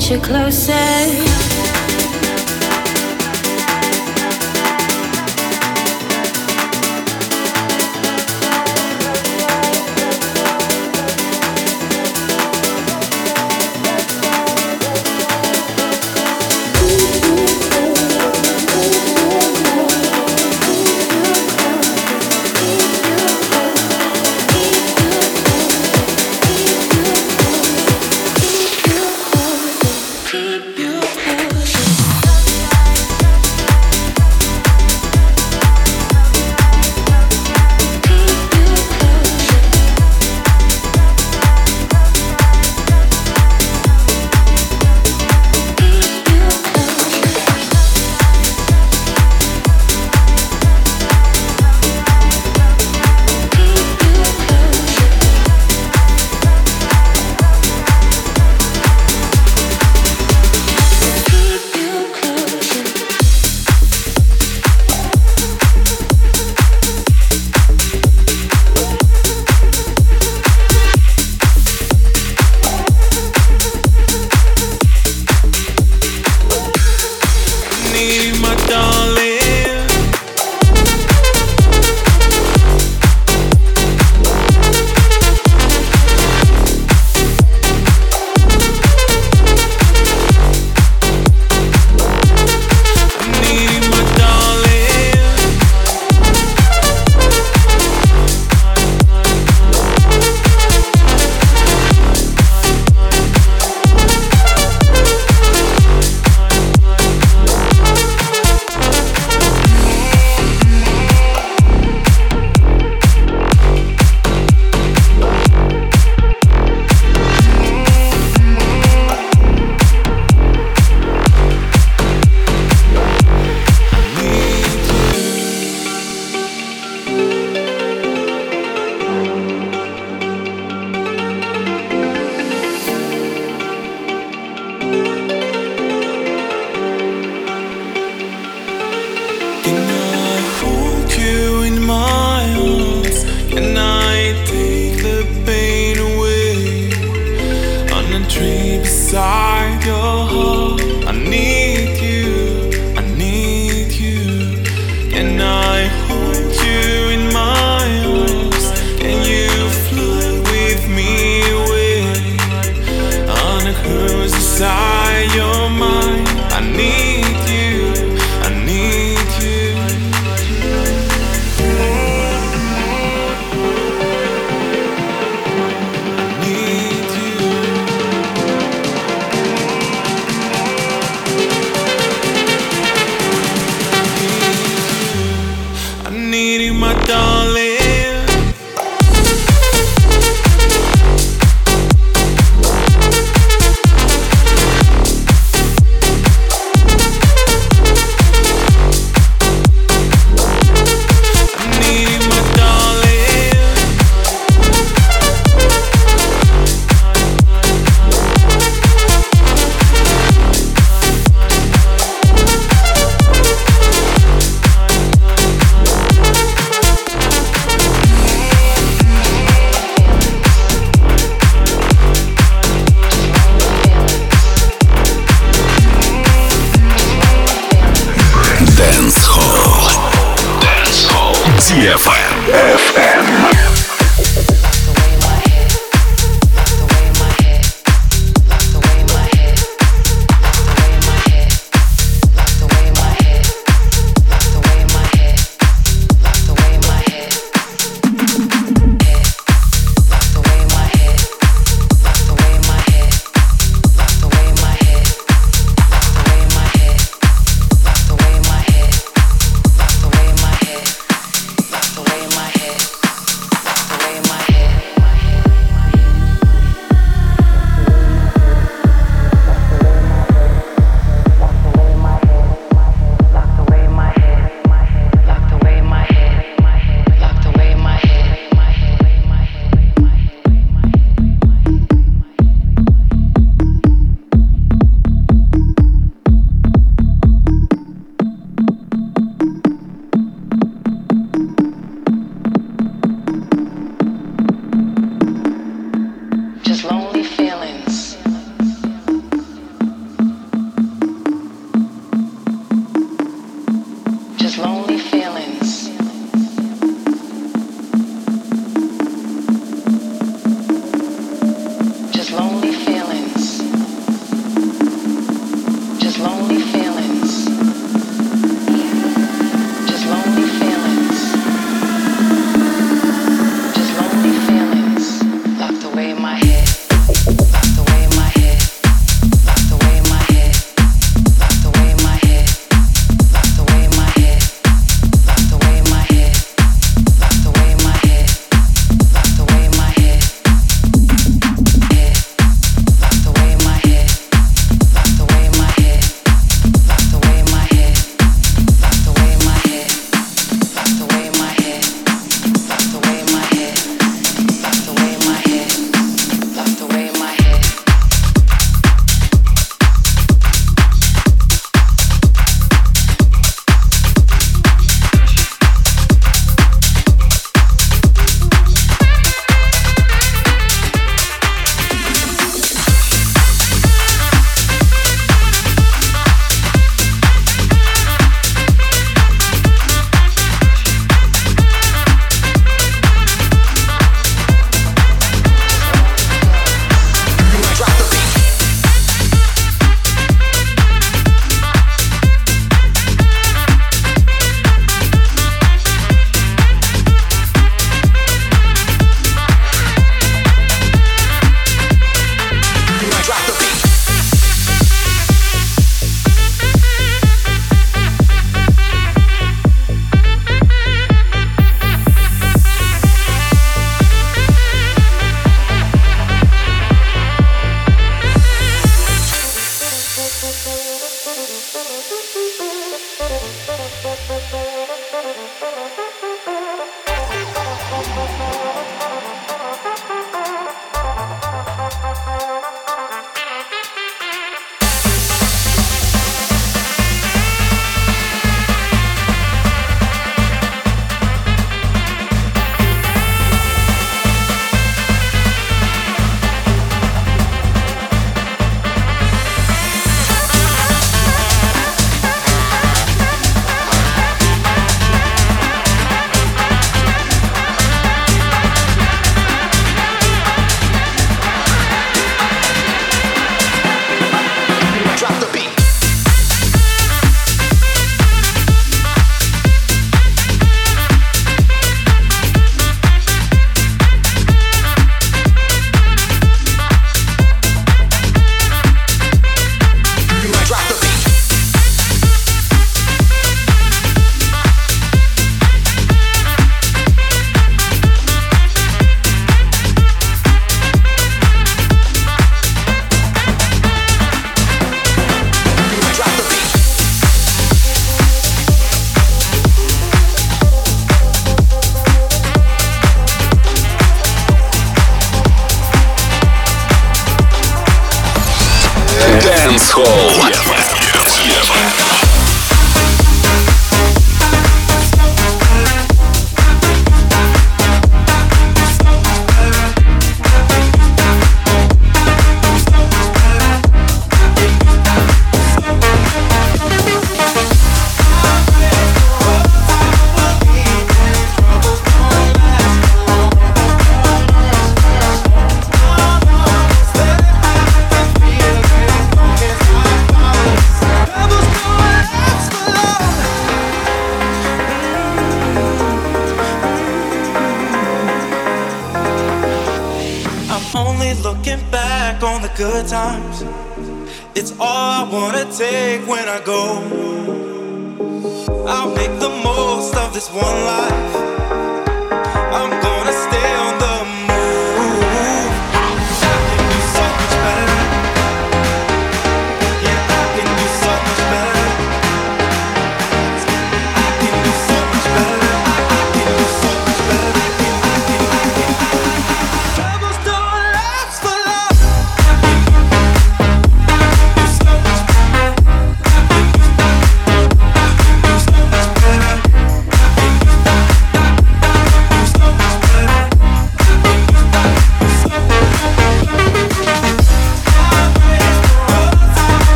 get you closer.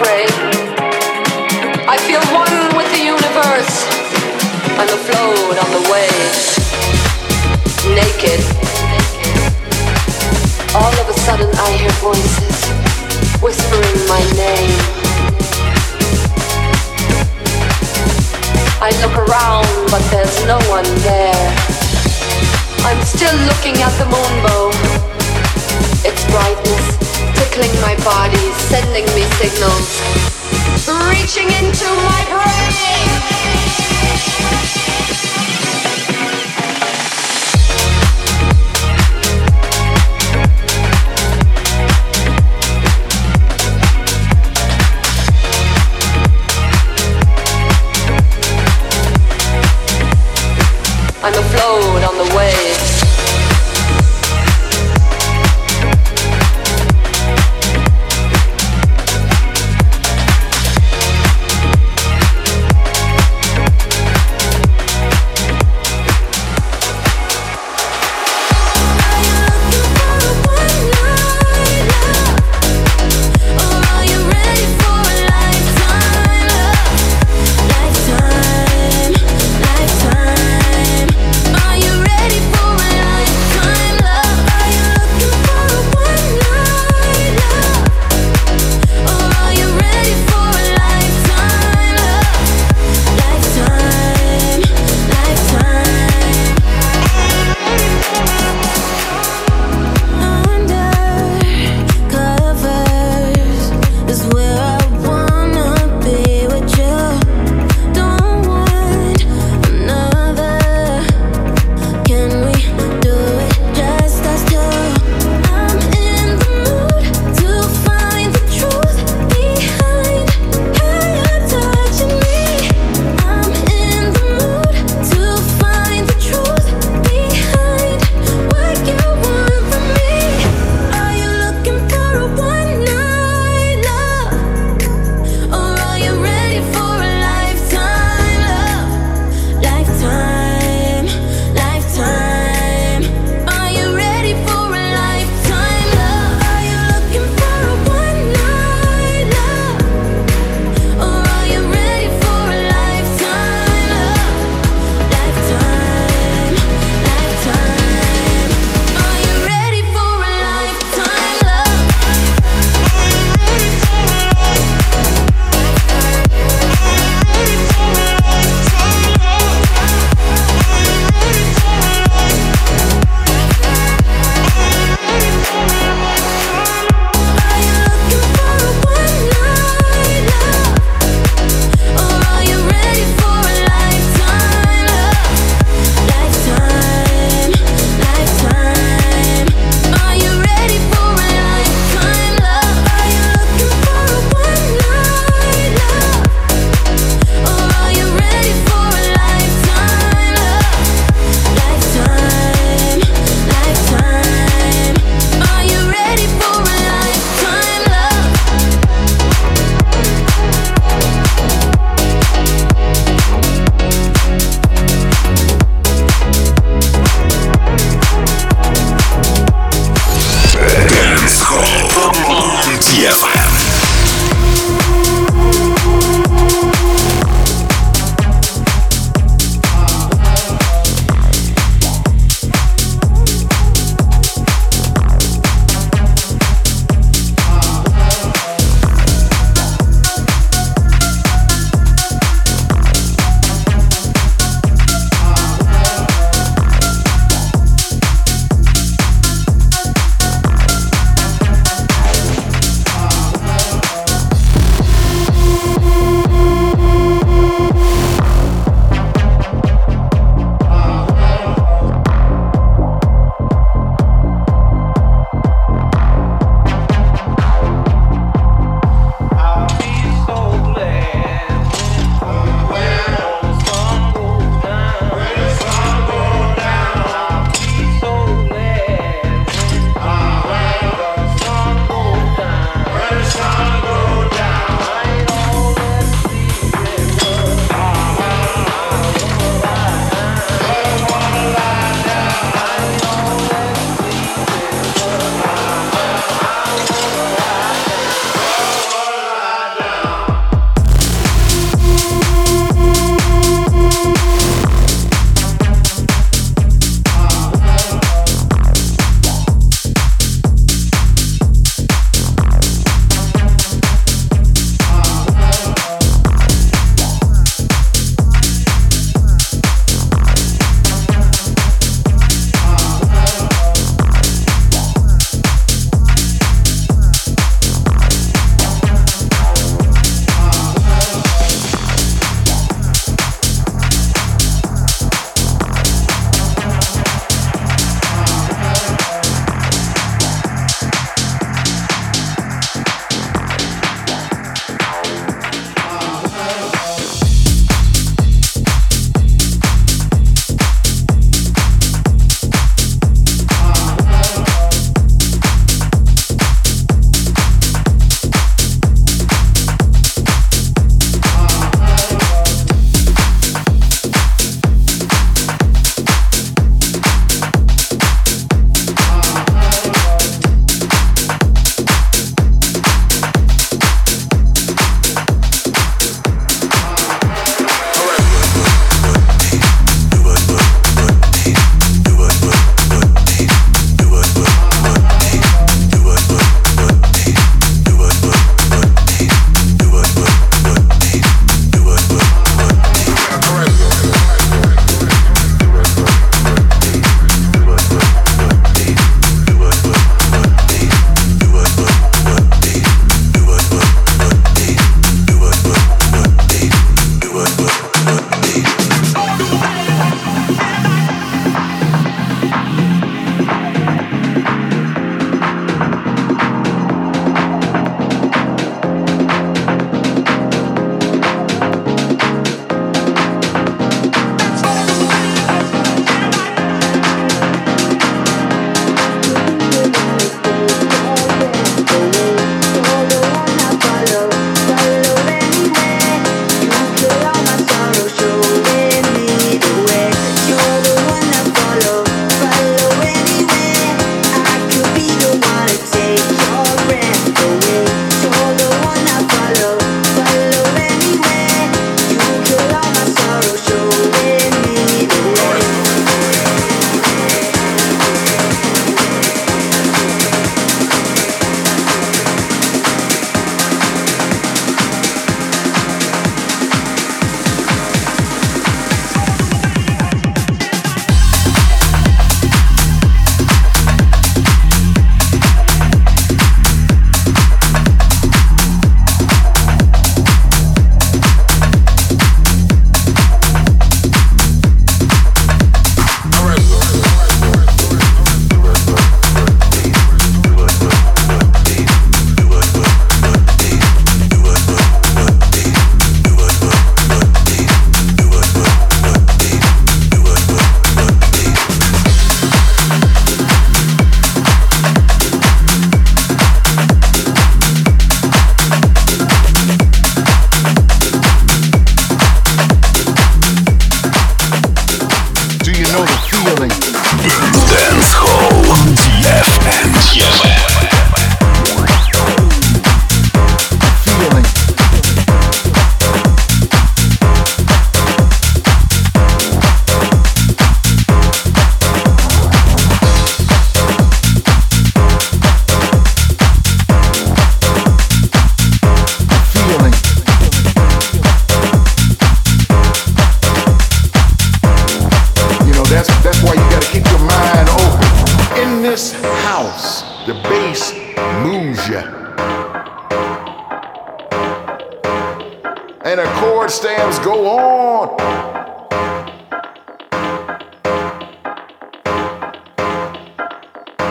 I feel one with the universe. I'm afloat on the waves, naked. All of a sudden I hear voices whispering my name. I look around, but there's no one there. I'm still looking at the moonbow. Its brightness circling my body, sending me signals, reaching into my brain.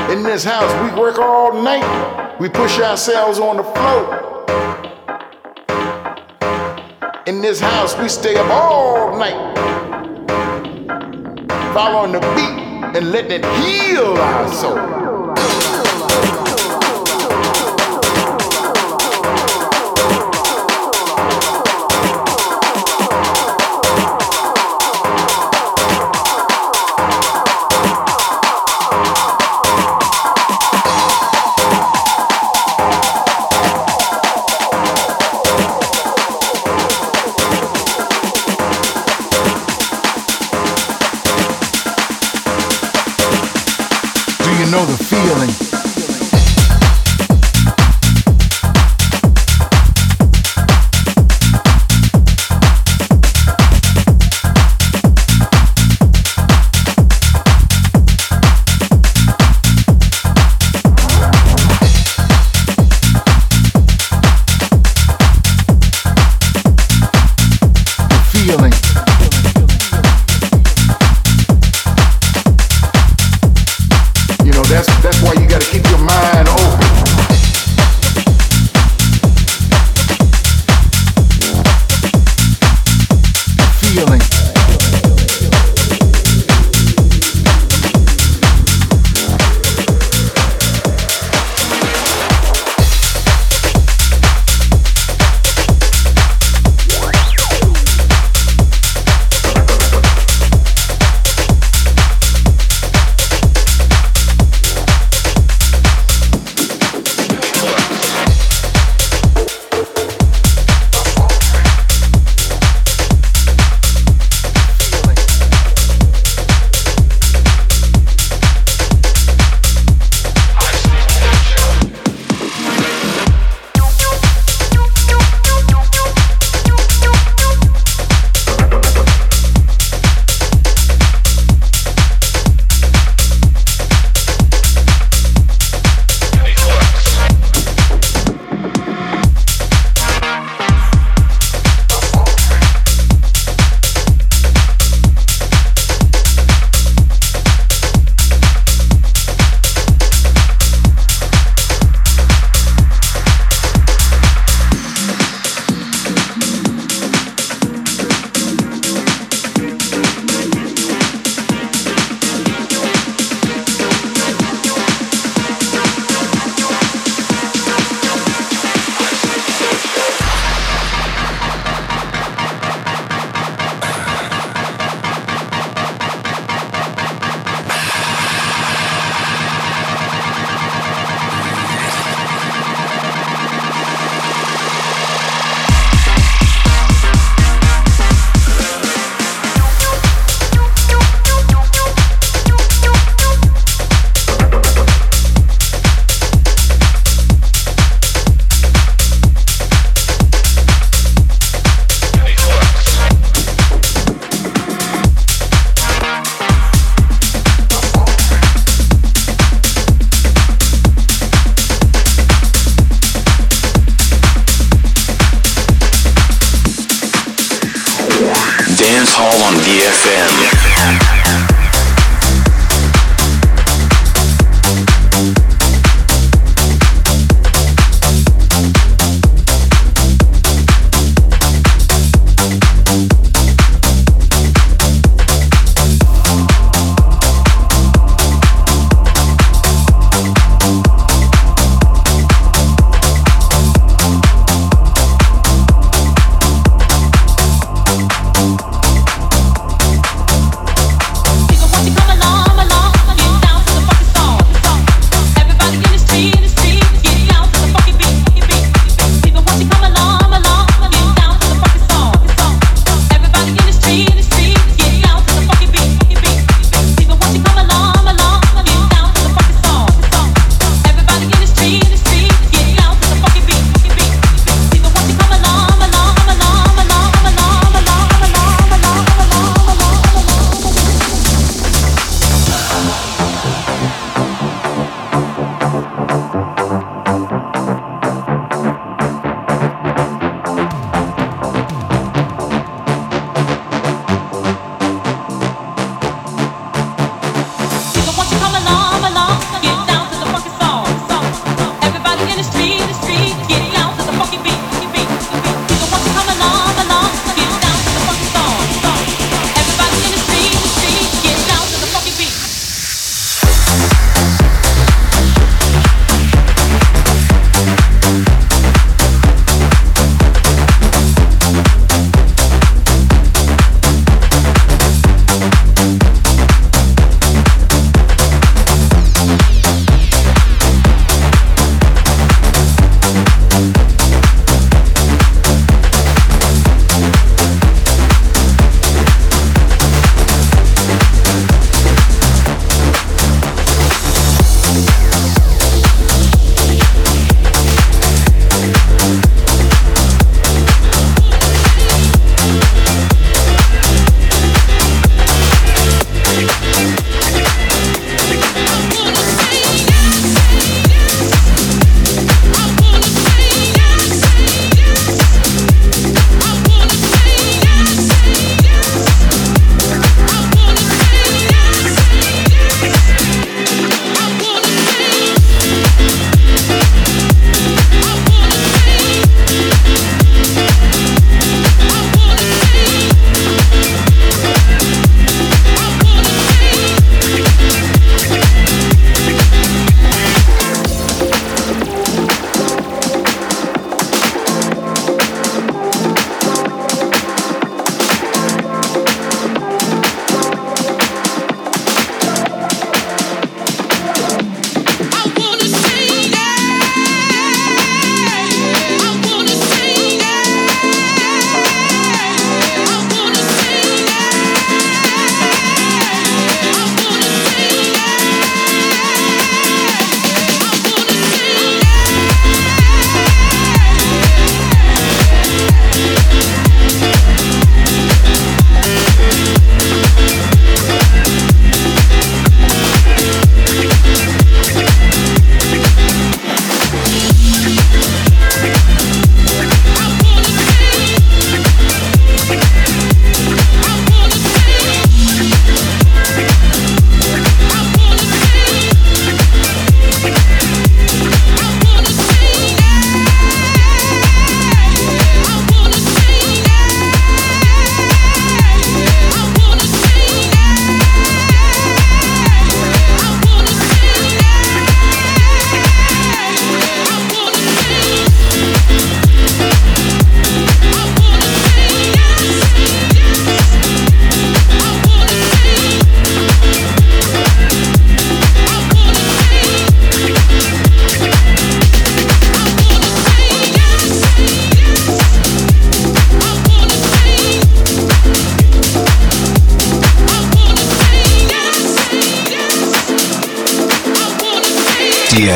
In this house, we work all night. We push ourselves on the floor. In this house, we stay up all night. Following the beat and letting it heal our soul.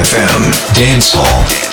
FM Dance Hall.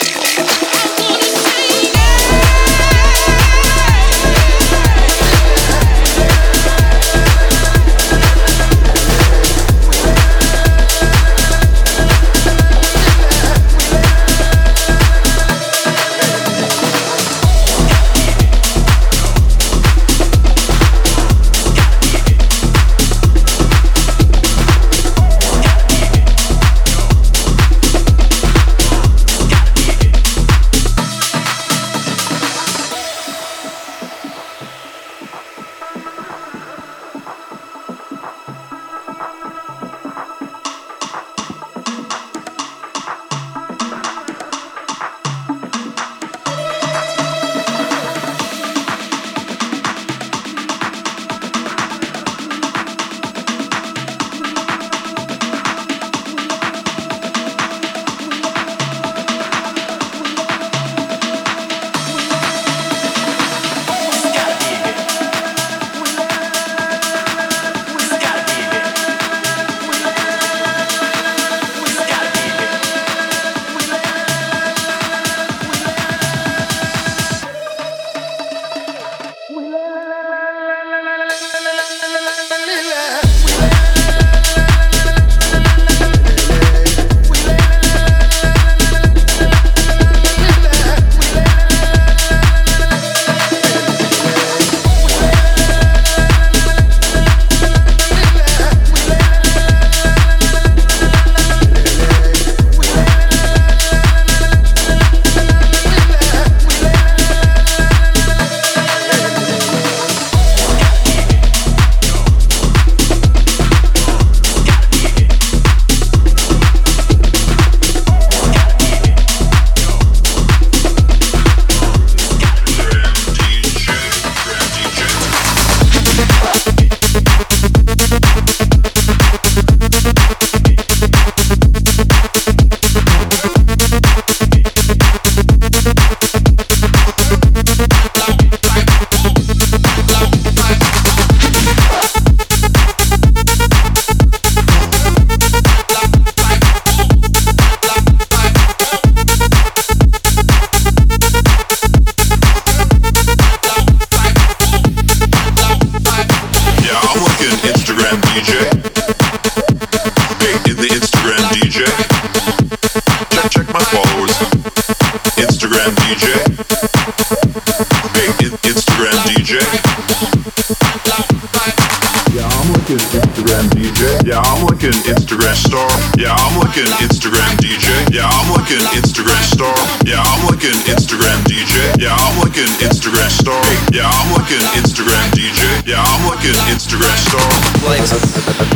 star. Yeah, I'm like an Instagram DJ. Yeah, I'm like an Instagram star. Yeah, I'm like an Instagram DJ. Yeah, I'm like an Instagram star. Yeah, I'm like an Instagram DJ. Yeah, I'm like an Instagram star. Likes,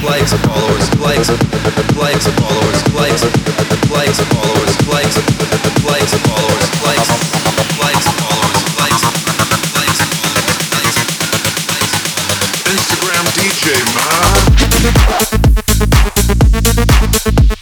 likes, followers, likes, likes, followers, likes, likes, followers, likes, likes, followers, likes, likes, followers, likes. Instagram DJ, man. Thank you.